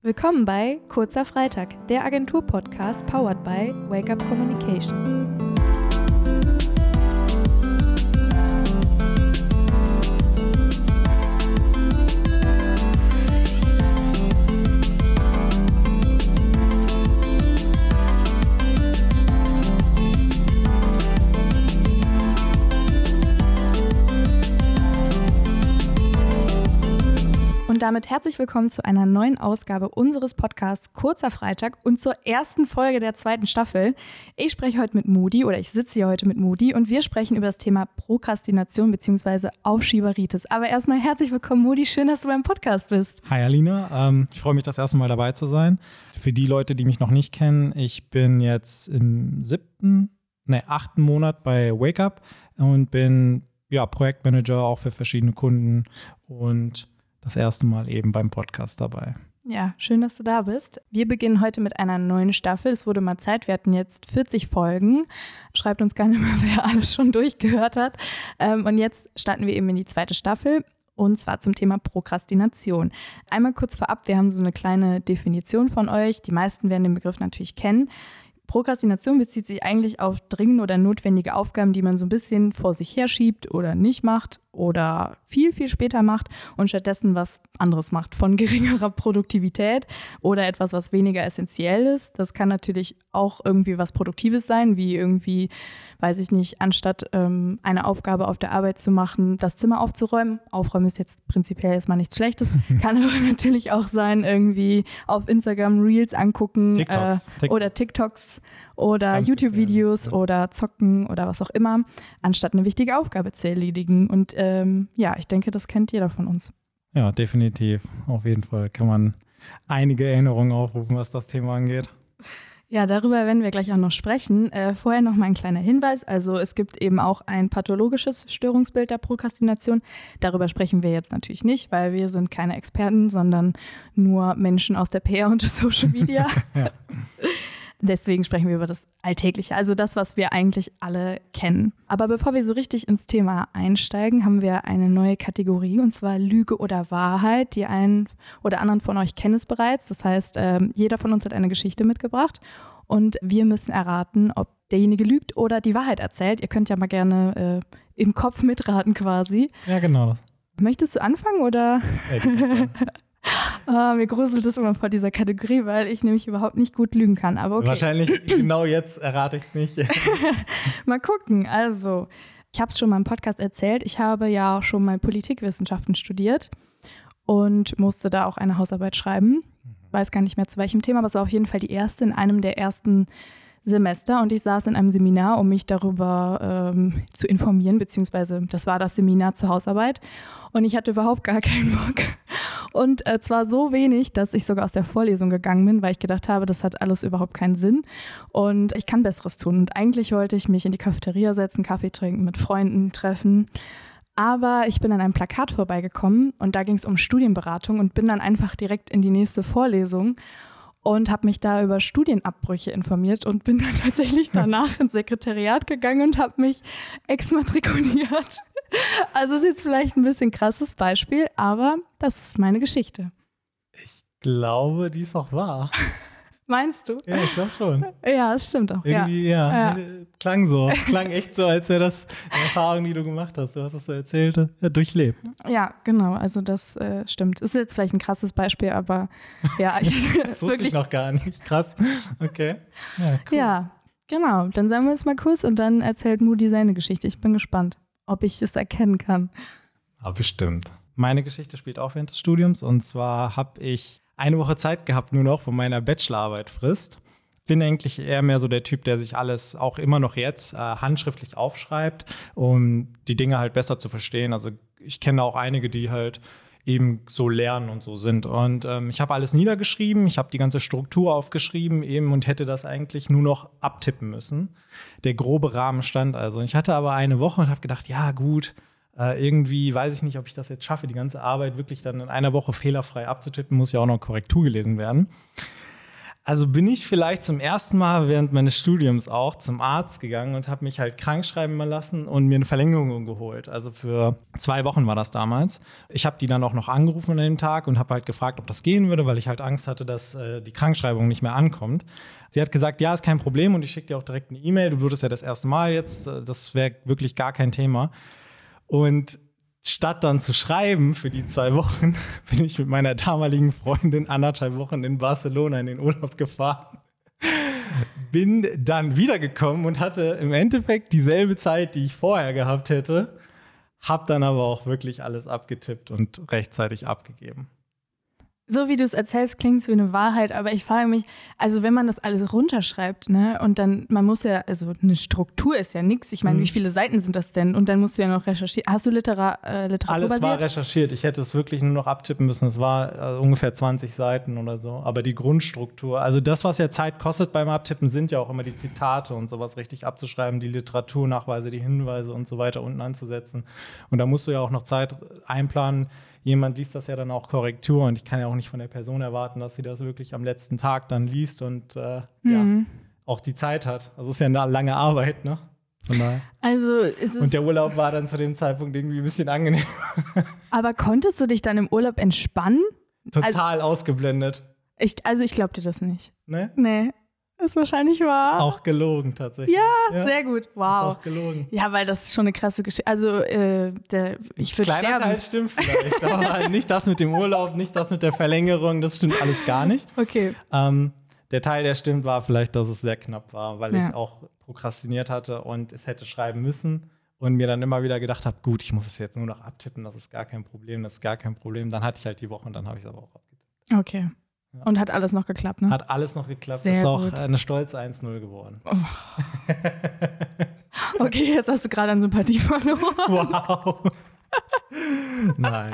Willkommen bei Kurzer Freitag, der Agentur-Podcast powered by Wake Up Communications. Damit herzlich willkommen zu einer neuen Ausgabe unseres Podcasts Kurzer Freitag und zur ersten Folge der zweiten Staffel. Ich spreche heute mit Moody oder ich sitze hier heute mit Moody und wir sprechen über das Thema Prokrastination bzw. Aufschieberitis. Aber erstmal herzlich willkommen, Moody. Schön, dass du beim Podcast bist. Hi, Alina. Ähm, ich freue mich, das erste Mal dabei zu sein. Für die Leute, die mich noch nicht kennen, ich bin jetzt im siebten, ne, achten Monat bei Wake Up und bin ja, Projektmanager auch für verschiedene Kunden und das erste Mal eben beim Podcast dabei. Ja, schön, dass du da bist. Wir beginnen heute mit einer neuen Staffel. Es wurde mal Zeit. Wir hatten jetzt 40 Folgen. Schreibt uns gerne mal, wer alles schon durchgehört hat. Ähm, und jetzt starten wir eben in die zweite Staffel. Und zwar zum Thema Prokrastination. Einmal kurz vorab, wir haben so eine kleine Definition von euch. Die meisten werden den Begriff natürlich kennen. Prokrastination bezieht sich eigentlich auf dringende oder notwendige Aufgaben, die man so ein bisschen vor sich herschiebt oder nicht macht oder viel, viel später macht und stattdessen was anderes macht, von geringerer Produktivität oder etwas, was weniger essentiell ist. Das kann natürlich auch irgendwie was Produktives sein, wie irgendwie, weiß ich nicht, anstatt ähm, eine Aufgabe auf der Arbeit zu machen, das Zimmer aufzuräumen. Aufräumen ist jetzt prinzipiell erstmal nichts Schlechtes. kann aber natürlich auch sein, irgendwie auf Instagram Reels angucken TikToks, äh, oder TikToks oder YouTube-Videos oder zocken oder was auch immer, anstatt eine wichtige Aufgabe zu erledigen. Und ähm, ja, ich denke, das kennt jeder von uns. Ja, definitiv. Auf jeden Fall kann man einige Erinnerungen aufrufen, was das Thema angeht. Ja, darüber werden wir gleich auch noch sprechen. Äh, vorher noch mal ein kleiner Hinweis. Also es gibt eben auch ein pathologisches Störungsbild der Prokrastination. Darüber sprechen wir jetzt natürlich nicht, weil wir sind keine Experten, sondern nur Menschen aus der PR und Social Media. ja. Deswegen sprechen wir über das Alltägliche, also das, was wir eigentlich alle kennen. Aber bevor wir so richtig ins Thema einsteigen, haben wir eine neue Kategorie und zwar Lüge oder Wahrheit. Die einen oder anderen von euch kennen es bereits. Das heißt, ähm, jeder von uns hat eine Geschichte mitgebracht und wir müssen erraten, ob derjenige lügt oder die Wahrheit erzählt. Ihr könnt ja mal gerne äh, im Kopf mitraten quasi. Ja, genau. Möchtest du anfangen oder? Oh, mir gruselt es immer vor dieser Kategorie, weil ich nämlich überhaupt nicht gut lügen kann. Aber okay. Wahrscheinlich genau jetzt errate ich es nicht. mal gucken. Also, ich habe es schon mal im Podcast erzählt. Ich habe ja auch schon mal Politikwissenschaften studiert und musste da auch eine Hausarbeit schreiben. Mhm. Weiß gar nicht mehr zu welchem Thema, aber es war auf jeden Fall die erste in einem der ersten Semester und ich saß in einem Seminar, um mich darüber ähm, zu informieren, beziehungsweise das war das Seminar zur Hausarbeit und ich hatte überhaupt gar keinen Bock. Und äh, zwar so wenig, dass ich sogar aus der Vorlesung gegangen bin, weil ich gedacht habe, das hat alles überhaupt keinen Sinn und ich kann Besseres tun. Und eigentlich wollte ich mich in die Cafeteria setzen, Kaffee trinken, mit Freunden treffen. Aber ich bin an einem Plakat vorbeigekommen und da ging es um Studienberatung und bin dann einfach direkt in die nächste Vorlesung und habe mich da über Studienabbrüche informiert und bin dann tatsächlich danach ins Sekretariat gegangen und habe mich exmatrikuliert. Also ist jetzt vielleicht ein bisschen krasses Beispiel, aber das ist meine Geschichte. Ich glaube, die ist auch wahr. Meinst du? Ja, ich glaube schon. Ja, es stimmt auch. Irgendwie, ja. ja. ja. Klang so. Klang echt so, als wäre das eine Erfahrung, die du gemacht hast. Du hast das so erzählt, ja, durchlebt. Ja, genau. Also, das äh, stimmt. Ist jetzt vielleicht ein krasses Beispiel, aber ja. Ich das wusste wirklich ich noch gar nicht. Krass. Okay. Ja, cool. ja, genau. Dann sagen wir es mal kurz und dann erzählt Moody seine Geschichte. Ich bin gespannt, ob ich es erkennen kann. Ja, bestimmt. Meine Geschichte spielt auch während des Studiums und zwar habe ich eine Woche Zeit gehabt, nur noch von meiner Bachelorarbeit frisst. Bin eigentlich eher mehr so der Typ, der sich alles auch immer noch jetzt äh, handschriftlich aufschreibt, um die Dinge halt besser zu verstehen. Also ich kenne auch einige, die halt eben so lernen und so sind. Und ähm, ich habe alles niedergeschrieben, ich habe die ganze Struktur aufgeschrieben eben und hätte das eigentlich nur noch abtippen müssen. Der grobe Rahmen stand also. Ich hatte aber eine Woche und habe gedacht, ja gut, äh, irgendwie weiß ich nicht, ob ich das jetzt schaffe, die ganze Arbeit wirklich dann in einer Woche fehlerfrei abzutippen, muss ja auch noch Korrektur gelesen werden. Also bin ich vielleicht zum ersten Mal während meines Studiums auch zum Arzt gegangen und habe mich halt krank schreiben lassen und mir eine Verlängerung geholt. Also für zwei Wochen war das damals. Ich habe die dann auch noch angerufen an dem Tag und habe halt gefragt, ob das gehen würde, weil ich halt Angst hatte, dass äh, die Krankschreibung nicht mehr ankommt. Sie hat gesagt, ja, ist kein Problem und ich schicke dir auch direkt eine E-Mail. Du blutest ja das erste Mal jetzt. Äh, das wäre wirklich gar kein Thema. Und statt dann zu schreiben für die zwei Wochen, bin ich mit meiner damaligen Freundin anderthalb Wochen in Barcelona in den Urlaub gefahren. Bin dann wiedergekommen und hatte im Endeffekt dieselbe Zeit, die ich vorher gehabt hätte, hab dann aber auch wirklich alles abgetippt und rechtzeitig abgegeben so wie du es erzählst, klingt es wie eine Wahrheit, aber ich frage mich, also wenn man das alles runterschreibt, ne, und dann, man muss ja, also eine Struktur ist ja nichts. Ich meine, mhm. wie viele Seiten sind das denn? Und dann musst du ja noch recherchieren. Hast du Litera äh, Literatur Alles basiert? war recherchiert. Ich hätte es wirklich nur noch abtippen müssen. Es war äh, ungefähr 20 Seiten oder so. Aber die Grundstruktur, also das, was ja Zeit kostet beim Abtippen, sind ja auch immer die Zitate und sowas richtig abzuschreiben, die Literaturnachweise, die Hinweise und so weiter unten anzusetzen. Und da musst du ja auch noch Zeit einplanen jemand liest das ja dann auch Korrektur und ich kann ja auch nicht von der Person erwarten, dass sie das wirklich am letzten Tag dann liest und äh, mhm. ja, auch die Zeit hat. Also ist ja eine lange Arbeit, ne? Also und der Urlaub war dann zu dem Zeitpunkt irgendwie ein bisschen angenehm. Aber konntest du dich dann im Urlaub entspannen? Total also, ausgeblendet. Ich, also ich glaube dir das nicht. Ne? Nee. Ist wahrscheinlich wahr. Auch gelogen tatsächlich. Ja, ja, sehr gut. Wow. Ist auch gelogen. Ja, weil das ist schon eine krasse Geschichte. Also, äh, der, ich würde sterben. Teil stimmt vielleicht, aber nicht das mit dem Urlaub, nicht das mit der Verlängerung, das stimmt alles gar nicht. Okay. Ähm, der Teil, der stimmt, war vielleicht, dass es sehr knapp war, weil ja. ich auch prokrastiniert hatte und es hätte schreiben müssen und mir dann immer wieder gedacht habe, gut, ich muss es jetzt nur noch abtippen, das ist gar kein Problem, das ist gar kein Problem. Dann hatte ich halt die Woche und dann habe ich es aber auch abgetippt. Okay. Und hat alles noch geklappt, ne? Hat alles noch geklappt. Sehr ist auch gut. eine stolze 1-0 geworden. Oh. okay, jetzt hast du gerade an Sympathie verloren. Wow. Nein.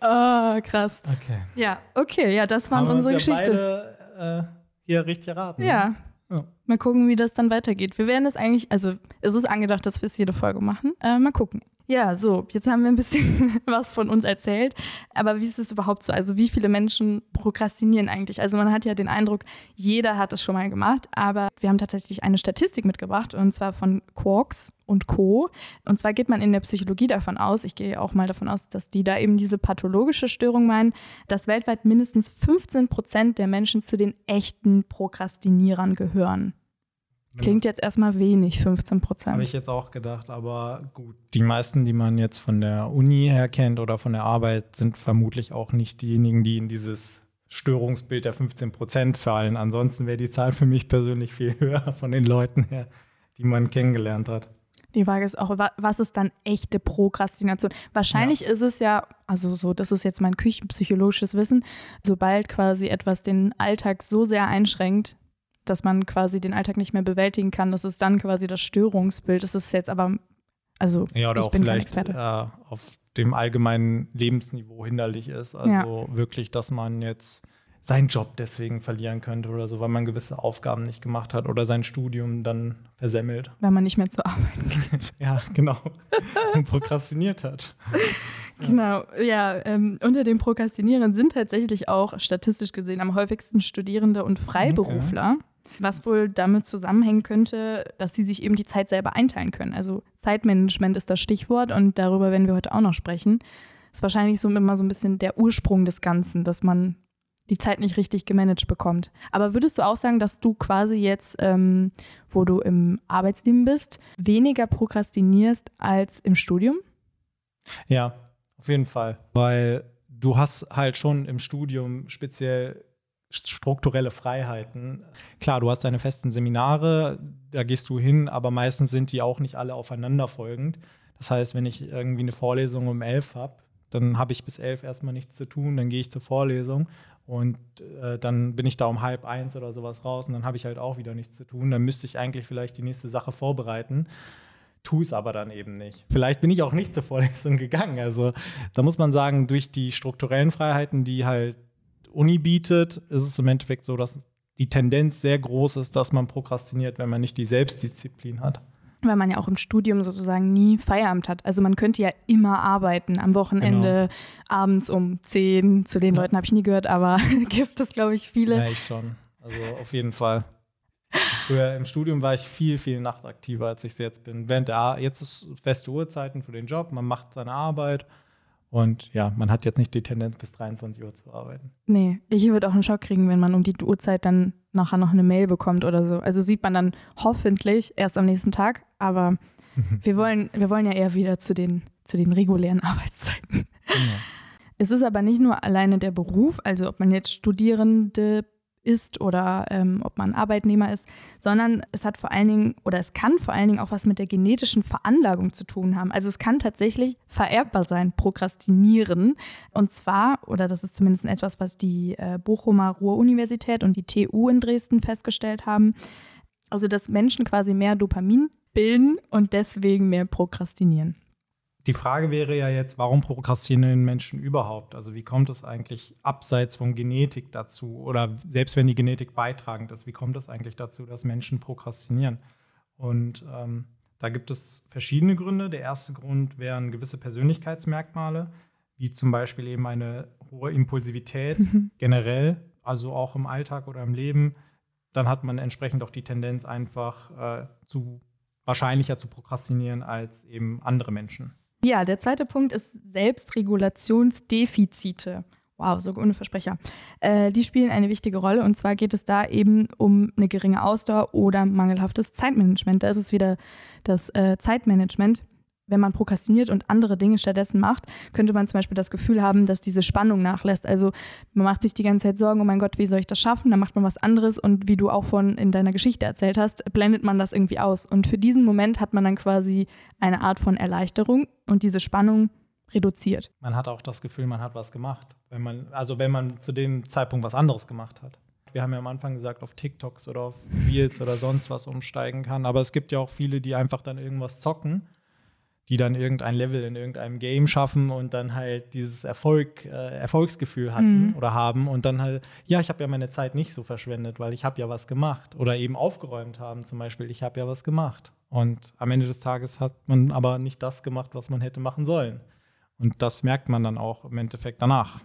Oh, krass. Okay. Ja, okay, ja, das waren Haben unsere uns ja Geschichte. Beide, äh, hier richtig erraten. Ja. Ne? ja. Mal gucken, wie das dann weitergeht. Wir werden es eigentlich, also es ist angedacht, dass wir es jede Folge machen. Äh, mal gucken. Ja, so, jetzt haben wir ein bisschen was von uns erzählt. Aber wie ist es überhaupt so? Also, wie viele Menschen prokrastinieren eigentlich? Also, man hat ja den Eindruck, jeder hat es schon mal gemacht. Aber wir haben tatsächlich eine Statistik mitgebracht, und zwar von Quarks und Co. Und zwar geht man in der Psychologie davon aus, ich gehe auch mal davon aus, dass die da eben diese pathologische Störung meinen, dass weltweit mindestens 15 Prozent der Menschen zu den echten Prokrastinierern gehören. Klingt jetzt erstmal wenig, 15 Prozent. Habe ich jetzt auch gedacht, aber gut. Die meisten, die man jetzt von der Uni her kennt oder von der Arbeit, sind vermutlich auch nicht diejenigen, die in dieses Störungsbild der 15 Prozent fallen. Ansonsten wäre die Zahl für mich persönlich viel höher von den Leuten her, die man kennengelernt hat. Die Frage ist auch, was ist dann echte Prokrastination? Wahrscheinlich ja. ist es ja, also so, das ist jetzt mein küchenpsychologisches Wissen, sobald quasi etwas den Alltag so sehr einschränkt, dass man quasi den Alltag nicht mehr bewältigen kann. Das ist dann quasi das Störungsbild. Das ist jetzt aber, also ja, oder ich auch bin vielleicht äh, auf dem allgemeinen Lebensniveau hinderlich ist. Also ja. wirklich, dass man jetzt seinen Job deswegen verlieren könnte oder so, weil man gewisse Aufgaben nicht gemacht hat oder sein Studium dann versemmelt. Weil man nicht mehr zur Arbeit geht. ja, genau. Und prokrastiniert hat. Genau, ja. Ähm, unter den Prokrastinierern sind tatsächlich auch statistisch gesehen am häufigsten Studierende und Freiberufler. Okay. Was wohl damit zusammenhängen könnte, dass sie sich eben die Zeit selber einteilen können. Also Zeitmanagement ist das Stichwort und darüber werden wir heute auch noch sprechen. Ist wahrscheinlich so immer so ein bisschen der Ursprung des Ganzen, dass man die Zeit nicht richtig gemanagt bekommt. Aber würdest du auch sagen, dass du quasi jetzt, ähm, wo du im Arbeitsleben bist, weniger prokrastinierst als im Studium? Ja, auf jeden Fall. Weil du hast halt schon im Studium speziell strukturelle Freiheiten. Klar, du hast deine festen Seminare, da gehst du hin, aber meistens sind die auch nicht alle aufeinanderfolgend. Das heißt, wenn ich irgendwie eine Vorlesung um elf habe, dann habe ich bis elf erstmal nichts zu tun, dann gehe ich zur Vorlesung und äh, dann bin ich da um halb eins oder sowas raus und dann habe ich halt auch wieder nichts zu tun. Dann müsste ich eigentlich vielleicht die nächste Sache vorbereiten, tue es aber dann eben nicht. Vielleicht bin ich auch nicht zur Vorlesung gegangen. Also da muss man sagen, durch die strukturellen Freiheiten, die halt Uni bietet, ist es im Endeffekt so, dass die Tendenz sehr groß ist, dass man prokrastiniert, wenn man nicht die Selbstdisziplin hat. Weil man ja auch im Studium sozusagen nie Feierabend hat. Also man könnte ja immer arbeiten, am Wochenende, genau. abends um 10. Zu den ja. Leuten habe ich nie gehört, aber gibt es, glaube ich, viele. Ja, ich schon. Also auf jeden Fall. Früher im Studium war ich viel, viel nachtaktiver, als ich es jetzt bin. Während der, jetzt ist feste Uhrzeiten für den Job, man macht seine Arbeit und ja, man hat jetzt nicht die Tendenz, bis 23 Uhr zu arbeiten. Nee, ich würde auch einen Schock kriegen, wenn man um die Uhrzeit dann nachher noch eine Mail bekommt oder so. Also sieht man dann hoffentlich erst am nächsten Tag, aber wir wollen, wir wollen ja eher wieder zu den, zu den regulären Arbeitszeiten. Genau. Es ist aber nicht nur alleine der Beruf, also ob man jetzt Studierende ist oder ähm, ob man Arbeitnehmer ist, sondern es hat vor allen Dingen oder es kann vor allen Dingen auch was mit der genetischen Veranlagung zu tun haben. Also es kann tatsächlich vererbbar sein, Prokrastinieren. Und zwar, oder das ist zumindest etwas, was die äh, Bochumer Ruhr-Universität und die TU in Dresden festgestellt haben, also dass Menschen quasi mehr Dopamin bilden und deswegen mehr prokrastinieren. Die Frage wäre ja jetzt, warum prokrastinieren Menschen überhaupt? Also wie kommt es eigentlich abseits von Genetik dazu? Oder selbst wenn die Genetik beitragend ist, wie kommt es eigentlich dazu, dass Menschen prokrastinieren? Und ähm, da gibt es verschiedene Gründe. Der erste Grund wären gewisse Persönlichkeitsmerkmale, wie zum Beispiel eben eine hohe Impulsivität mhm. generell, also auch im Alltag oder im Leben. Dann hat man entsprechend auch die Tendenz, einfach äh, zu wahrscheinlicher zu prokrastinieren als eben andere Menschen. Ja, der zweite Punkt ist Selbstregulationsdefizite. Wow, so ohne Versprecher. Äh, die spielen eine wichtige Rolle und zwar geht es da eben um eine geringe Ausdauer oder mangelhaftes Zeitmanagement. Da ist es wieder das äh, Zeitmanagement wenn man prokrastiniert und andere Dinge stattdessen macht, könnte man zum Beispiel das Gefühl haben, dass diese Spannung nachlässt. Also man macht sich die ganze Zeit Sorgen, oh mein Gott, wie soll ich das schaffen? Dann macht man was anderes und wie du auch von in deiner Geschichte erzählt hast, blendet man das irgendwie aus. Und für diesen Moment hat man dann quasi eine Art von Erleichterung und diese Spannung reduziert. Man hat auch das Gefühl, man hat was gemacht. Wenn man, also wenn man zu dem Zeitpunkt was anderes gemacht hat. Wir haben ja am Anfang gesagt, auf TikToks oder auf Reels oder sonst was umsteigen kann. Aber es gibt ja auch viele, die einfach dann irgendwas zocken die dann irgendein Level in irgendeinem Game schaffen und dann halt dieses Erfolg, äh, Erfolgsgefühl hatten mhm. oder haben und dann halt, ja, ich habe ja meine Zeit nicht so verschwendet, weil ich habe ja was gemacht oder eben aufgeräumt haben zum Beispiel, ich habe ja was gemacht. Und am Ende des Tages hat man aber nicht das gemacht, was man hätte machen sollen. Und das merkt man dann auch im Endeffekt danach.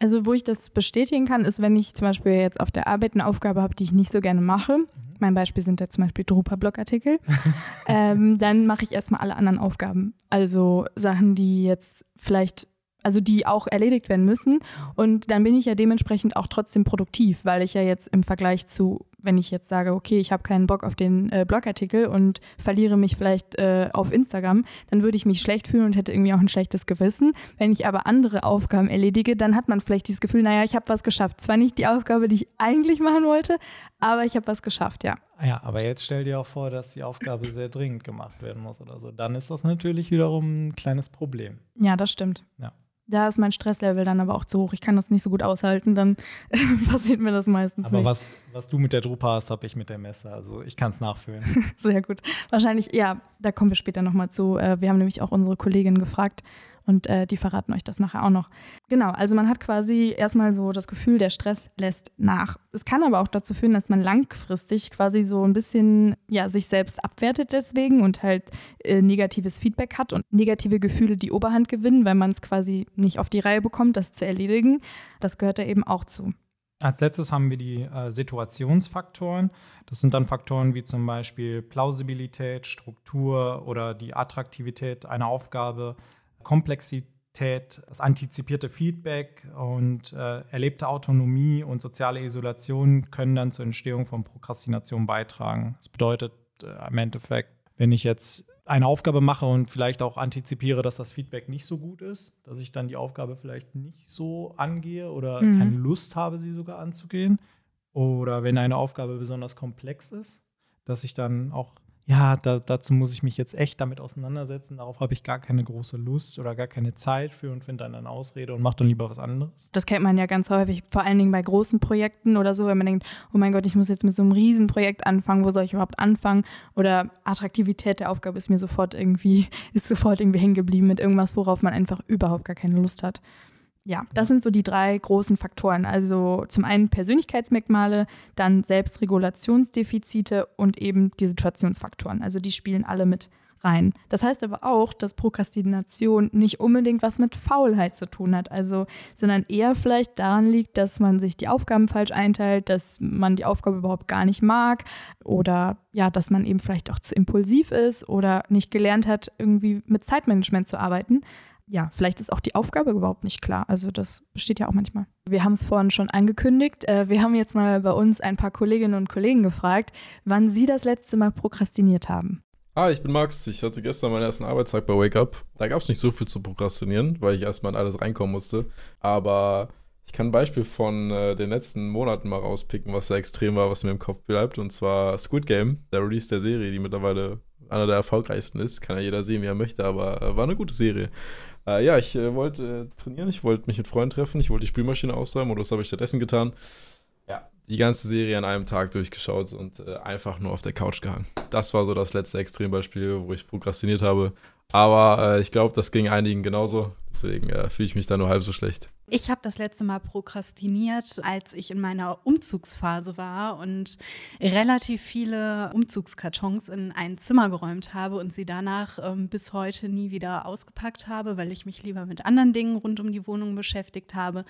Also, wo ich das bestätigen kann, ist, wenn ich zum Beispiel jetzt auf der Arbeit eine Aufgabe habe, die ich nicht so gerne mache, mhm mein Beispiel sind da zum Beispiel Drupa-Blogartikel, ähm, dann mache ich erstmal alle anderen Aufgaben. Also Sachen, die jetzt vielleicht also die auch erledigt werden müssen. Und dann bin ich ja dementsprechend auch trotzdem produktiv, weil ich ja jetzt im Vergleich zu, wenn ich jetzt sage, okay, ich habe keinen Bock auf den äh, Blogartikel und verliere mich vielleicht äh, auf Instagram, dann würde ich mich schlecht fühlen und hätte irgendwie auch ein schlechtes Gewissen. Wenn ich aber andere Aufgaben erledige, dann hat man vielleicht dieses Gefühl, naja, ich habe was geschafft. Zwar nicht die Aufgabe, die ich eigentlich machen wollte, aber ich habe was geschafft, ja. Ja, aber jetzt stell dir auch vor, dass die Aufgabe sehr dringend gemacht werden muss oder so. Dann ist das natürlich wiederum ein kleines Problem. Ja, das stimmt. Ja da ist mein Stresslevel dann aber auch zu hoch. Ich kann das nicht so gut aushalten, dann passiert mir das meistens aber nicht. Aber was, was du mit der Drupa hast, habe ich mit der Messe. Also ich kann es nachfühlen. Sehr gut. Wahrscheinlich, ja, da kommen wir später nochmal zu. Äh, wir haben nämlich auch unsere Kollegin gefragt, und äh, die verraten euch das nachher auch noch. Genau, also man hat quasi erstmal so das Gefühl, der Stress lässt nach. Es kann aber auch dazu führen, dass man langfristig quasi so ein bisschen ja, sich selbst abwertet deswegen und halt äh, negatives Feedback hat und negative Gefühle die Oberhand gewinnen, weil man es quasi nicht auf die Reihe bekommt, das zu erledigen. Das gehört da eben auch zu. Als letztes haben wir die äh, Situationsfaktoren. Das sind dann Faktoren wie zum Beispiel Plausibilität, Struktur oder die Attraktivität einer Aufgabe, Komplexität, das antizipierte Feedback und äh, erlebte Autonomie und soziale Isolation können dann zur Entstehung von Prokrastination beitragen. Das bedeutet äh, im Endeffekt, wenn ich jetzt eine Aufgabe mache und vielleicht auch antizipiere, dass das Feedback nicht so gut ist, dass ich dann die Aufgabe vielleicht nicht so angehe oder mhm. keine Lust habe, sie sogar anzugehen. Oder wenn eine Aufgabe besonders komplex ist, dass ich dann auch ja, da, dazu muss ich mich jetzt echt damit auseinandersetzen. Darauf habe ich gar keine große Lust oder gar keine Zeit für und finde dann eine Ausrede und mache dann lieber was anderes. Das kennt man ja ganz häufig, vor allen Dingen bei großen Projekten oder so, wenn man denkt, oh mein Gott, ich muss jetzt mit so einem Riesenprojekt anfangen, wo soll ich überhaupt anfangen? Oder Attraktivität der Aufgabe ist mir sofort irgendwie, ist sofort irgendwie hängen geblieben mit irgendwas, worauf man einfach überhaupt gar keine Lust hat. Ja, das sind so die drei großen Faktoren. Also zum einen Persönlichkeitsmerkmale, dann Selbstregulationsdefizite und eben die Situationsfaktoren. Also die spielen alle mit rein. Das heißt aber auch, dass Prokrastination nicht unbedingt was mit Faulheit zu tun hat, also, sondern eher vielleicht daran liegt, dass man sich die Aufgaben falsch einteilt, dass man die Aufgabe überhaupt gar nicht mag oder ja, dass man eben vielleicht auch zu impulsiv ist oder nicht gelernt hat, irgendwie mit Zeitmanagement zu arbeiten ja, vielleicht ist auch die Aufgabe überhaupt nicht klar. Also das besteht ja auch manchmal. Wir haben es vorhin schon angekündigt. Äh, wir haben jetzt mal bei uns ein paar Kolleginnen und Kollegen gefragt, wann sie das letzte Mal prokrastiniert haben. Ah, ich bin Max. Ich hatte gestern meinen ersten Arbeitstag bei Wake Up. Da gab es nicht so viel zu prokrastinieren, weil ich erstmal in alles reinkommen musste. Aber ich kann ein Beispiel von äh, den letzten Monaten mal rauspicken, was sehr extrem war, was mir im Kopf bleibt. Und zwar Squid Game, der Release der Serie, die mittlerweile einer der erfolgreichsten ist. Kann ja jeder sehen, wie er möchte, aber äh, war eine gute Serie. Äh, ja, ich äh, wollte äh, trainieren, ich wollte mich mit Freunden treffen, ich wollte die Spülmaschine ausräumen oder das habe ich stattdessen getan. Ja, die ganze Serie an einem Tag durchgeschaut und äh, einfach nur auf der Couch gehangen. Das war so das letzte Extrembeispiel, wo ich prokrastiniert habe. Aber äh, ich glaube, das ging einigen genauso. Deswegen äh, fühle ich mich da nur halb so schlecht. Ich habe das letzte Mal prokrastiniert, als ich in meiner Umzugsphase war und relativ viele Umzugskartons in ein Zimmer geräumt habe und sie danach ähm, bis heute nie wieder ausgepackt habe, weil ich mich lieber mit anderen Dingen rund um die Wohnung beschäftigt habe.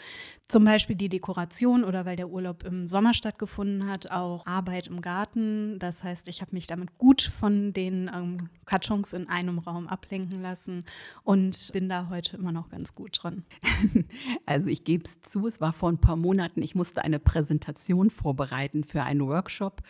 Zum Beispiel die Dekoration oder weil der Urlaub im Sommer stattgefunden hat, auch Arbeit im Garten. Das heißt, ich habe mich damit gut von den ähm, Kartons in einem Raum ablenken lassen und bin da heute immer noch ganz gut dran. Also ich gebe es zu, es war vor ein paar Monaten, ich musste eine Präsentation vorbereiten für einen Workshop.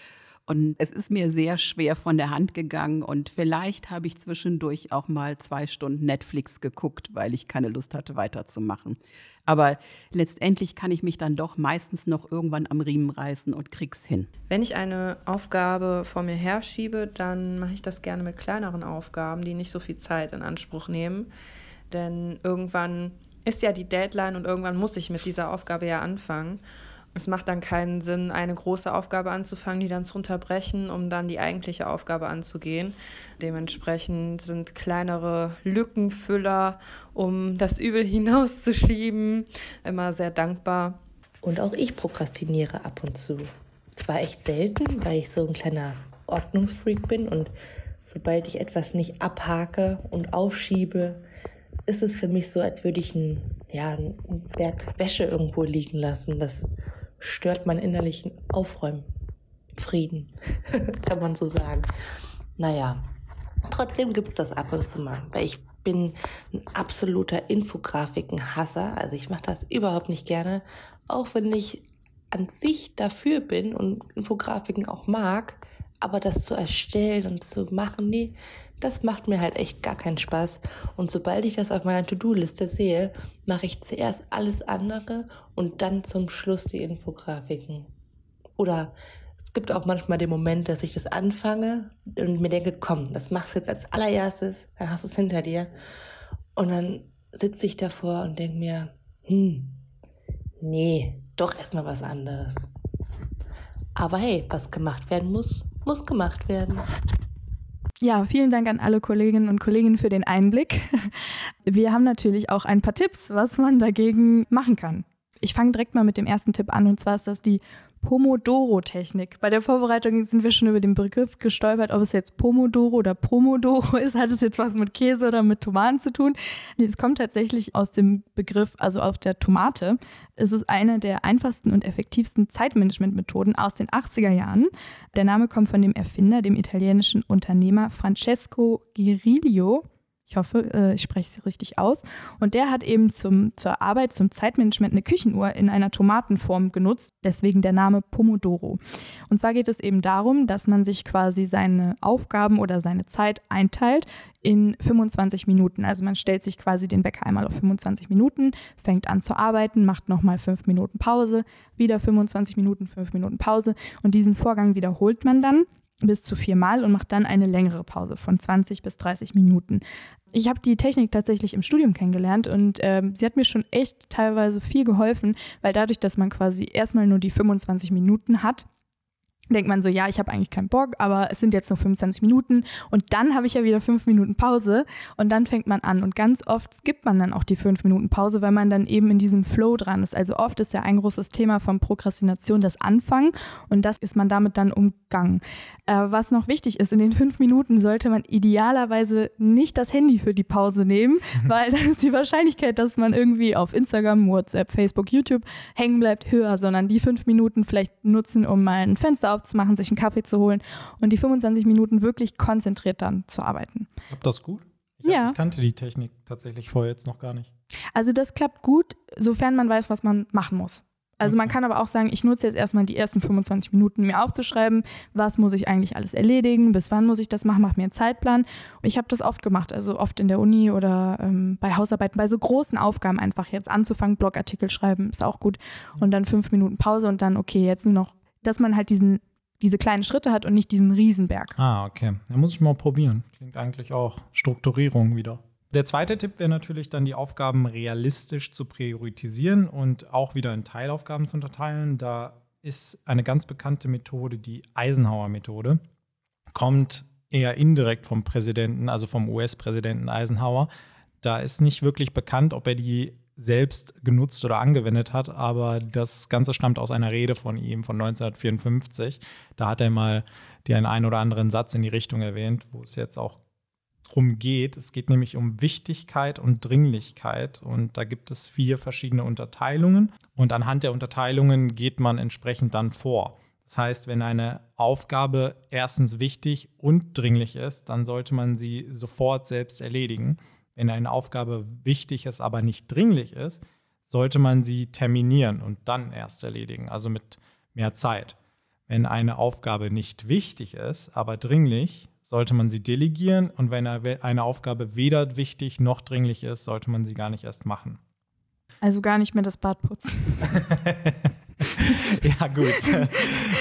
Und es ist mir sehr schwer von der Hand gegangen und vielleicht habe ich zwischendurch auch mal zwei Stunden Netflix geguckt, weil ich keine Lust hatte, weiterzumachen. Aber letztendlich kann ich mich dann doch meistens noch irgendwann am Riemen reißen und krieg's hin. Wenn ich eine Aufgabe vor mir herschiebe, dann mache ich das gerne mit kleineren Aufgaben, die nicht so viel Zeit in Anspruch nehmen. Denn irgendwann ist ja die Deadline und irgendwann muss ich mit dieser Aufgabe ja anfangen. Es macht dann keinen Sinn, eine große Aufgabe anzufangen, die dann zu unterbrechen, um dann die eigentliche Aufgabe anzugehen. Dementsprechend sind kleinere Lückenfüller, um das Übel hinauszuschieben, immer sehr dankbar. Und auch ich prokrastiniere ab und zu. Zwar echt selten, weil ich so ein kleiner Ordnungsfreak bin und sobald ich etwas nicht abhake und aufschiebe, ist es für mich so, als würde ich ein, ja, ein Berg Wäsche irgendwo liegen lassen. Das stört meinen innerlichen Aufräumfrieden, kann man so sagen. Naja, trotzdem gibt es das ab und zu mal, weil ich bin ein absoluter Infografiken-Hasser. Also ich mache das überhaupt nicht gerne, auch wenn ich an sich dafür bin und Infografiken auch mag, aber das zu erstellen und zu machen, nee, das macht mir halt echt gar keinen Spaß. Und sobald ich das auf meiner To-Do-Liste sehe, mache ich zuerst alles andere und dann zum Schluss die Infografiken. Oder es gibt auch manchmal den Moment, dass ich das anfange und mir denke, komm, das machst du jetzt als allererstes, dann hast du es hinter dir. Und dann sitze ich davor und denke mir, hm, nee, doch erstmal was anderes. Aber hey, was gemacht werden muss, muss gemacht werden. Ja, vielen Dank an alle Kolleginnen und Kollegen für den Einblick. Wir haben natürlich auch ein paar Tipps, was man dagegen machen kann. Ich fange direkt mal mit dem ersten Tipp an und zwar ist das die Pomodoro-Technik. Bei der Vorbereitung sind wir schon über den Begriff gestolpert, ob es jetzt Pomodoro oder Promodoro ist. Hat es jetzt was mit Käse oder mit Tomaten zu tun? Es kommt tatsächlich aus dem Begriff, also auf der Tomate. Es ist eine der einfachsten und effektivsten Zeitmanagement-Methoden aus den 80er Jahren. Der Name kommt von dem Erfinder, dem italienischen Unternehmer Francesco Girilio. Ich hoffe, äh, ich spreche sie richtig aus. Und der hat eben zum, zur Arbeit, zum Zeitmanagement eine Küchenuhr in einer Tomatenform genutzt, deswegen der Name Pomodoro. Und zwar geht es eben darum, dass man sich quasi seine Aufgaben oder seine Zeit einteilt in 25 Minuten. Also man stellt sich quasi den Wecker einmal auf 25 Minuten, fängt an zu arbeiten, macht nochmal 5 Minuten Pause, wieder 25 Minuten, 5 Minuten Pause und diesen Vorgang wiederholt man dann bis zu viermal und macht dann eine längere Pause von 20 bis 30 Minuten. Ich habe die Technik tatsächlich im Studium kennengelernt und ähm, sie hat mir schon echt teilweise viel geholfen, weil dadurch, dass man quasi erstmal nur die 25 Minuten hat, denkt man so, ja, ich habe eigentlich keinen Bock, aber es sind jetzt nur 25 Minuten und dann habe ich ja wieder fünf Minuten Pause und dann fängt man an und ganz oft skippt man dann auch die fünf Minuten Pause, weil man dann eben in diesem Flow dran ist. Also oft ist ja ein großes Thema von Prokrastination das Anfangen und das ist man damit dann umgangen. Äh, was noch wichtig ist, in den fünf Minuten sollte man idealerweise nicht das Handy für die Pause nehmen, weil dann ist die Wahrscheinlichkeit, dass man irgendwie auf Instagram, WhatsApp, Facebook, YouTube hängen bleibt, höher, sondern die fünf Minuten vielleicht nutzen, um mal ein Fenster aufzumachen, sich einen Kaffee zu holen und die 25 Minuten wirklich konzentriert dann zu arbeiten. Klappt das gut? Ich, Ja. ich kannte die Technik tatsächlich vorher jetzt noch gar nicht. Also das klappt gut, sofern man weiß, was man machen muss. Also man kann aber auch sagen, ich nutze jetzt erstmal die ersten 25 Minuten, mir aufzuschreiben, was muss ich eigentlich alles erledigen, bis wann muss ich das machen, mach mir einen Zeitplan. Ich habe das oft gemacht, also oft in der Uni oder ähm, bei Hausarbeiten, bei so großen Aufgaben einfach jetzt anzufangen, Blogartikel schreiben, ist auch gut. Und dann fünf Minuten Pause und dann, okay, jetzt nur noch, dass man halt diesen, diese kleinen Schritte hat und nicht diesen Riesenberg. Ah, okay. Da muss ich mal probieren. Klingt eigentlich auch Strukturierung wieder. Der zweite Tipp wäre natürlich dann, die Aufgaben realistisch zu priorisieren und auch wieder in Teilaufgaben zu unterteilen. Da ist eine ganz bekannte Methode die Eisenhower-Methode. Kommt eher indirekt vom Präsidenten, also vom US-Präsidenten Eisenhower. Da ist nicht wirklich bekannt, ob er die selbst genutzt oder angewendet hat, aber das Ganze stammt aus einer Rede von ihm von 1954. Da hat er mal den einen oder anderen Satz in die Richtung erwähnt, wo es jetzt auch drum geht. Es geht nämlich um Wichtigkeit und Dringlichkeit und da gibt es vier verschiedene Unterteilungen und anhand der Unterteilungen geht man entsprechend dann vor. Das heißt, wenn eine Aufgabe erstens wichtig und dringlich ist, dann sollte man sie sofort selbst erledigen. Wenn eine Aufgabe wichtig ist, aber nicht dringlich ist, sollte man sie terminieren und dann erst erledigen, also mit mehr Zeit. Wenn eine Aufgabe nicht wichtig ist, aber dringlich, sollte man sie delegieren und wenn eine Aufgabe weder wichtig noch dringlich ist, sollte man sie gar nicht erst machen. Also gar nicht mehr das Bad putzen. ja, gut.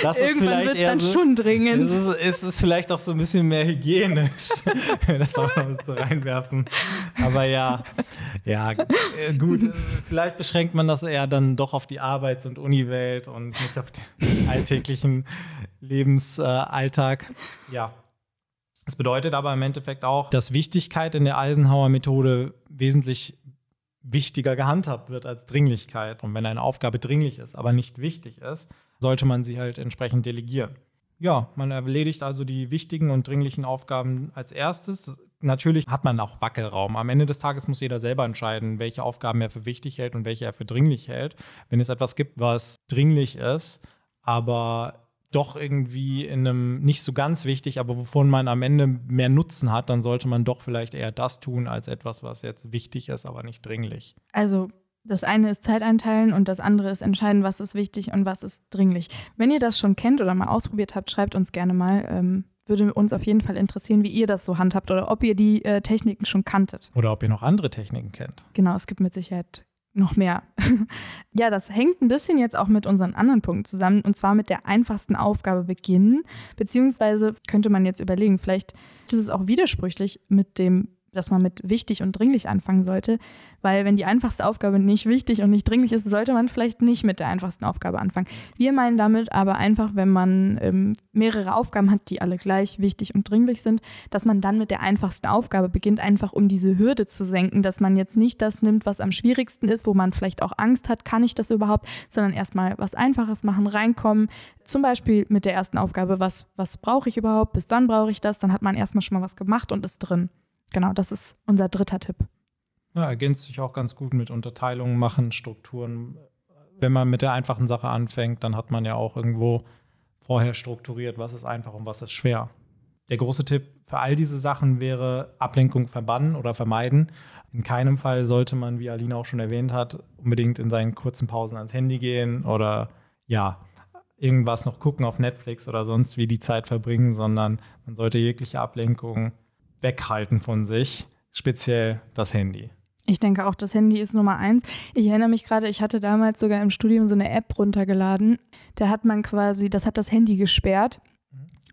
Das ist Irgendwann vielleicht wird es dann so, schon dringend. Es ist, es vielleicht auch so ein bisschen mehr hygienisch, das auch noch so reinwerfen. Aber ja, ja, äh, gut. äh, Vielleicht beschränkt man das eher dann doch auf die Arbeits- und Uniwelt und nicht auf den alltäglichen Lebensalltag. ja. Das bedeutet aber im Endeffekt auch, dass Wichtigkeit in der Eisenhower-Methode wesentlich wichtiger gehandhabt wird als Dringlichkeit. Und wenn eine Aufgabe dringlich ist, aber nicht wichtig ist, sollte man sie halt entsprechend delegieren. Ja, man erledigt also die wichtigen und dringlichen Aufgaben als erstes. Natürlich hat man auch Wackelraum. Am Ende des Tages muss jeder selber entscheiden, welche Aufgaben er für wichtig hält und welche er für dringlich hält. Wenn es etwas gibt, was dringlich ist, aber doch irgendwie in einem nicht so ganz wichtig, aber wovon man am Ende mehr Nutzen hat, dann sollte man doch vielleicht eher das tun als etwas, was jetzt wichtig ist, aber nicht dringlich. Also das eine ist Zeit einteilen und das andere ist entscheiden, was ist wichtig und was ist dringlich. Wenn ihr das schon kennt oder mal ausprobiert habt, schreibt uns gerne mal. Ähm, würde uns auf jeden Fall interessieren, wie ihr das so handhabt oder ob ihr die äh, Techniken schon kanntet. Oder ob ihr noch andere Techniken kennt. Genau, es gibt mit Sicherheit noch mehr. ja, das hängt ein bisschen jetzt auch mit unseren anderen Punkten zusammen und zwar mit der einfachsten Aufgabe beginnen. Beziehungsweise könnte man jetzt überlegen, vielleicht ist es auch widersprüchlich mit dem, dass man mit wichtig und dringlich anfangen sollte, weil wenn die einfachste Aufgabe nicht wichtig und nicht dringlich ist, sollte man vielleicht nicht mit der einfachsten Aufgabe anfangen. Wir meinen damit aber einfach, wenn man ähm, mehrere Aufgaben hat, die alle gleich wichtig und dringlich sind, dass man dann mit der einfachsten Aufgabe beginnt, einfach um diese Hürde zu senken, dass man jetzt nicht das nimmt, was am schwierigsten ist, wo man vielleicht auch Angst hat, kann ich das überhaupt, sondern erstmal was Einfaches machen, reinkommen. Zum Beispiel mit der ersten Aufgabe, was, was brauche ich überhaupt, bis wann brauche ich das, dann hat man erstmal schon mal was gemacht und ist drin. Genau, das ist unser dritter Tipp. Ja, ergänzt sich auch ganz gut mit Unterteilungen machen, Strukturen. Wenn man mit der einfachen Sache anfängt, dann hat man ja auch irgendwo vorher strukturiert, was ist einfach und was ist schwer. Der große Tipp für all diese Sachen wäre Ablenkung verbannen oder vermeiden. In keinem Fall sollte man, wie Alina auch schon erwähnt hat, unbedingt in seinen kurzen Pausen ans Handy gehen oder ja, irgendwas noch gucken auf Netflix oder sonst wie die Zeit verbringen, sondern man sollte jegliche Ablenkung weghalten von sich, speziell das Handy. Ich denke auch, das Handy ist Nummer eins. Ich erinnere mich gerade, ich hatte damals sogar im Studium so eine App runtergeladen. Da hat man quasi, das hat das Handy gesperrt.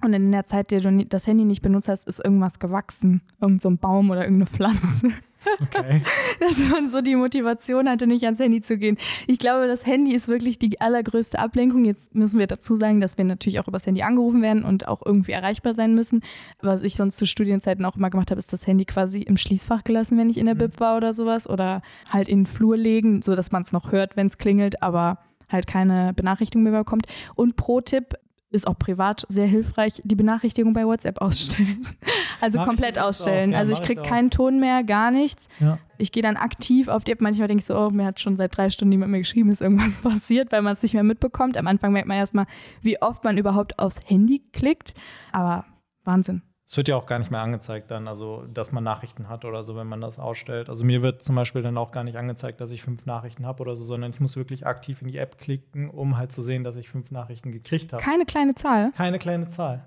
Und in der Zeit, der du das Handy nicht benutzt hast, ist irgendwas gewachsen. Irgend so ein Baum oder irgendeine Pflanze. Okay. dass man so die Motivation hatte, nicht ans Handy zu gehen. Ich glaube, das Handy ist wirklich die allergrößte Ablenkung. Jetzt müssen wir dazu sagen, dass wir natürlich auch übers Handy angerufen werden und auch irgendwie erreichbar sein müssen. Was ich sonst zu Studienzeiten auch immer gemacht habe, ist das Handy quasi im Schließfach gelassen, wenn ich in der Bib war oder sowas. Oder halt in den Flur legen, sodass man es noch hört, wenn es klingelt, aber halt keine Benachrichtigung mehr bekommt. Und Pro-Tipp, ist auch privat sehr hilfreich, die Benachrichtigung bei WhatsApp ausstellen. Also Mach komplett ausstellen. auch. Ja, also ich kriege keinen Ton mehr, gar nichts. Ja. Ich gehe dann aktiv auf die App. Manchmal denke ich so, oh, mir hat schon seit drei Stunden niemand mehr geschrieben, ist irgendwas passiert, weil man es nicht mehr mitbekommt. Am Anfang merkt man erstmal, wie oft man überhaupt aufs Handy klickt. Aber Wahnsinn. Es wird ja auch gar nicht mehr angezeigt dann, also dass man Nachrichten hat oder so, wenn man das ausstellt. Also mir wird zum Beispiel dann auch gar nicht angezeigt, dass ich fünf Nachrichten habe oder so, sondern ich muss wirklich aktiv in die App klicken, um halt zu sehen, dass ich fünf Nachrichten gekriegt habe. Keine kleine Zahl. Keine kleine Zahl.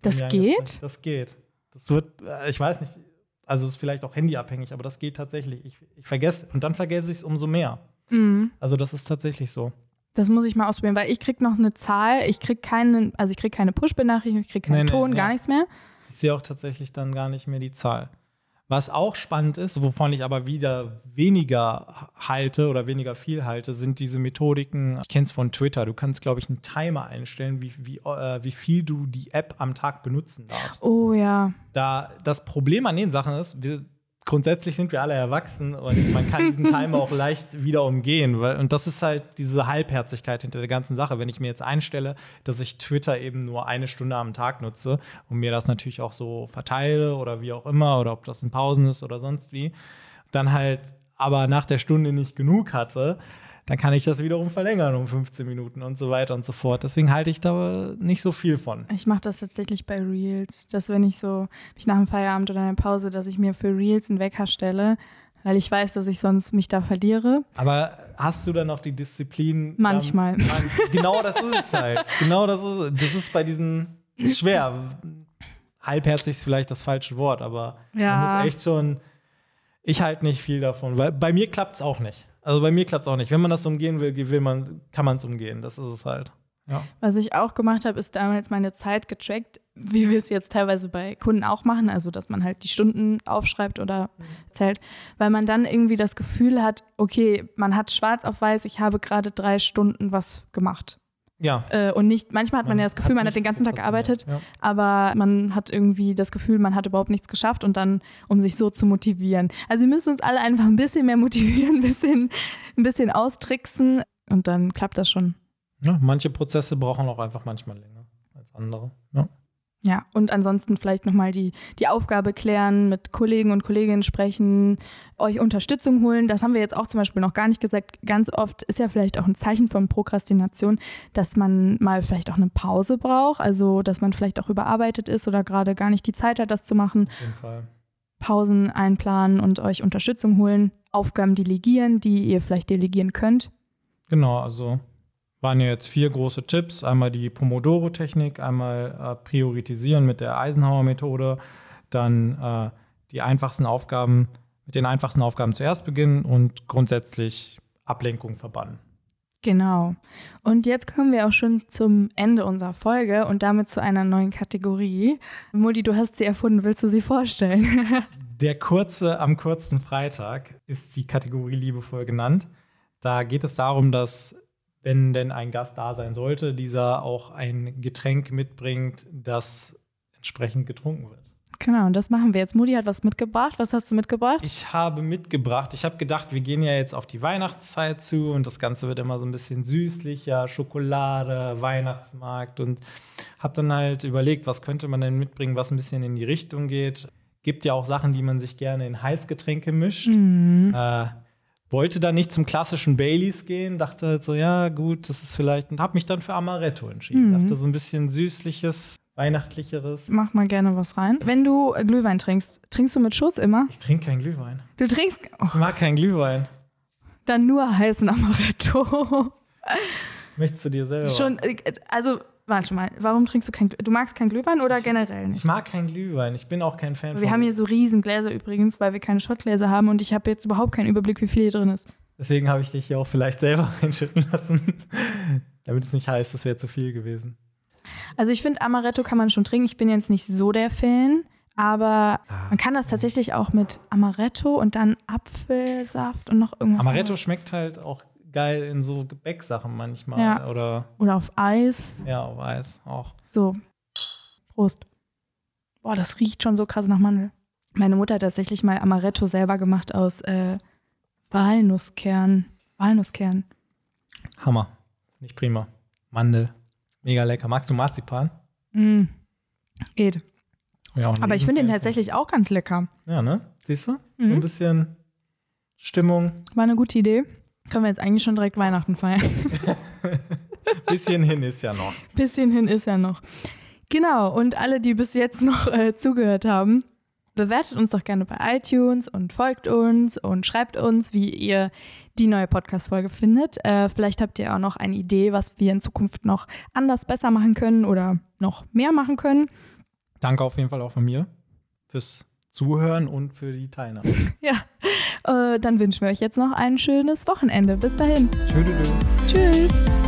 Das geht? Das geht. Das wird, äh, ich weiß nicht, also ist vielleicht auch handyabhängig, aber das geht tatsächlich. Ich, ich vergesse, und dann vergesse ich es umso mehr. Mhm. Also das ist tatsächlich so. Das muss ich mal ausprobieren, weil ich kriege noch eine Zahl. Ich kriege keine, also ich kriege keine Push-Benachrichtigung, ich kriege keinen Nee, nee, Ton, ja. gar nichts mehr. Ich sehe auch tatsächlich dann gar nicht mehr die Zahl. Was auch spannend ist, wovon ich aber wieder weniger halte oder weniger viel halte, sind diese Methodiken. Ich kenne es von Twitter. Du kannst, glaube ich, einen Timer einstellen, wie, wie, äh, wie viel du die App am Tag benutzen darfst. Oh ja. Da das Problem an den Sachen ist, wir, grundsätzlich sind wir alle erwachsen und man kann diesen Timer auch leicht wieder umgehen. Weil, und das ist halt diese Halbherzigkeit hinter der ganzen Sache. Wenn ich mir jetzt einstelle, dass ich Twitter eben nur eine Stunde am Tag nutze und mir das natürlich auch so verteile oder wie auch immer, oder ob das in Pausen ist oder sonst wie, dann halt aber nach der Stunde nicht genug hatte, dann kann ich das wiederum verlängern um 15 Minuten und so weiter und so fort. Deswegen halte ich da nicht so viel von. Ich mache das tatsächlich bei Reels, dass wenn ich so mich nach dem Feierabend oder einer Pause, dass ich mir für Reels einen Wecker stelle, weil ich weiß, dass ich sonst mich da verliere. Aber hast du dann noch die Disziplin? Manchmal. Ähm, genau das ist es halt. Genau das ist es. Das ist bei diesen ist schwer. Halbherzig ist vielleicht das falsche Wort, aber Ja. man ist echt schon. Ich halte nicht viel davon, weil bei mir klappt es auch nicht. Also bei mir klappt es auch nicht. Wenn man das umgehen will, will man, kann man es umgehen. Das ist es halt. Ja. Was ich auch gemacht habe, ist damals meine Zeit getrackt, wie wir es jetzt teilweise bei Kunden auch machen, also dass man halt die Stunden aufschreibt oder zählt, weil man dann irgendwie das Gefühl hat, okay, man hat schwarz auf weiß, ich habe gerade drei Stunden was gemacht. Ja. Äh, und nicht, manchmal hat man, ja das Gefühl, man hat den ganzen Tag gearbeitet, Ja. aber man hat irgendwie das Gefühl, man hat überhaupt nichts geschafft und dann, um sich so zu motivieren. Also wir müssen uns alle einfach ein bisschen mehr motivieren, ein bisschen, ein bisschen austricksen und dann klappt das schon. Ja, manche Prozesse brauchen auch einfach manchmal länger als andere. Ja. Und ansonsten vielleicht nochmal die, die Aufgabe klären, mit Kollegen und Kolleginnen sprechen, euch Unterstützung holen. Das haben wir jetzt auch zum Beispiel noch gar nicht gesagt. Ganz oft ist ja vielleicht auch ein Zeichen von Prokrastination, dass man mal vielleicht auch eine Pause braucht, also dass man vielleicht auch überarbeitet ist oder gerade gar nicht die Zeit hat, das zu machen. Auf jeden Fall. Pausen einplanen und euch Unterstützung holen, Aufgaben delegieren, die ihr vielleicht delegieren könnt. Genau, also waren ja jetzt vier große Tipps. Einmal die Pomodoro-Technik, einmal äh, priorisieren mit der Eisenhower-Methode, dann äh, die einfachsten Aufgaben, mit den einfachsten Aufgaben zuerst beginnen und grundsätzlich Ablenkung verbannen. Genau. Und jetzt kommen wir auch schon zum Ende unserer Folge und damit zu einer neuen Kategorie. Modi, du hast sie erfunden, willst du sie vorstellen? Der kurze am kurzen Freitag ist die Kategorie liebevoll genannt. Da geht es darum, dass, wenn denn ein Gast da sein sollte, dieser auch ein Getränk mitbringt, das entsprechend getrunken wird. genau, und das machen wir jetzt. Modi hat was mitgebracht. Was hast du mitgebracht? Ich habe mitgebracht, ich habe gedacht, wir gehen ja jetzt auf die Weihnachtszeit zu und das Ganze wird immer so ein bisschen süßlicher, Schokolade, Weihnachtsmarkt und habe dann halt überlegt, was könnte man denn mitbringen, was ein bisschen in die Richtung geht. Gibt ja auch Sachen, die man sich gerne in Heißgetränke mischt. Mhm. Äh, wollte dann nicht zum klassischen Baileys gehen, dachte halt so, ja gut, das ist vielleicht, und habe mich dann für Amaretto entschieden. Mhm. Dachte so ein bisschen süßliches, weihnachtlicheres. Mach mal gerne was rein. Wenn du äh, Glühwein trinkst, trinkst du mit Schuss immer? Ich trinke keinen Glühwein. Du trinkst oh, Ich mag keinen Glühwein. dann nur heißen Amaretto. Möchtest du dir selber? Schon, äh, also, warte mal, warum trinkst du kein Glühwein? Du magst kein Glühwein oder generell Ich nicht? mag keinen Glühwein. Ich bin auch kein Fan Wir von. haben hier so riesen Gläser übrigens, weil wir keine Schottgläser haben und ich habe jetzt überhaupt keinen Überblick, wie viel hier drin ist. Deswegen habe ich dich hier auch vielleicht selber einschütten lassen. Damit es nicht heißt, das wäre zu viel gewesen. Also ich finde, Amaretto kann man schon trinken. Ich bin jetzt nicht so der Fan, Aber Ah. man kann das tatsächlich auch mit Amaretto und dann Apfelsaft und noch irgendwas. Amaretto anderes. schmeckt halt auch geil in so Gebäcksachen manchmal. Ja. Oder Oder auf Eis. ja, auf Eis auch. So. Prost. Boah, das riecht schon so krass nach Mandel. Meine Mutter hat tatsächlich mal Amaretto selber gemacht aus äh, Walnusskern. Walnusskern. Hammer. Nicht prima. Mandel. Mega lecker. Magst du Marzipan? Mm. Geht. Ja, Aber ich finde den tatsächlich auch ganz lecker. Ja, ne? Siehst du? So Mhm. ein bisschen Stimmung. War eine gute Idee. Können wir jetzt eigentlich schon direkt Weihnachten feiern. Bisschen hin ist ja noch. Bisschen hin ist er noch. Genau, und alle, die bis jetzt noch äh, zugehört haben, bewertet uns doch gerne bei iTunes und folgt uns und schreibt uns, wie ihr die neue Podcast-Folge findet. Äh, vielleicht habt ihr auch noch eine Idee, was wir in Zukunft noch anders, besser machen können oder noch mehr machen können. Danke auf jeden Fall auch von mir fürs Zuhören und für die Teilnahme. Ja, äh, dann wünschen wir euch jetzt noch ein schönes Wochenende. Bis dahin. Tschüss. Tschüss.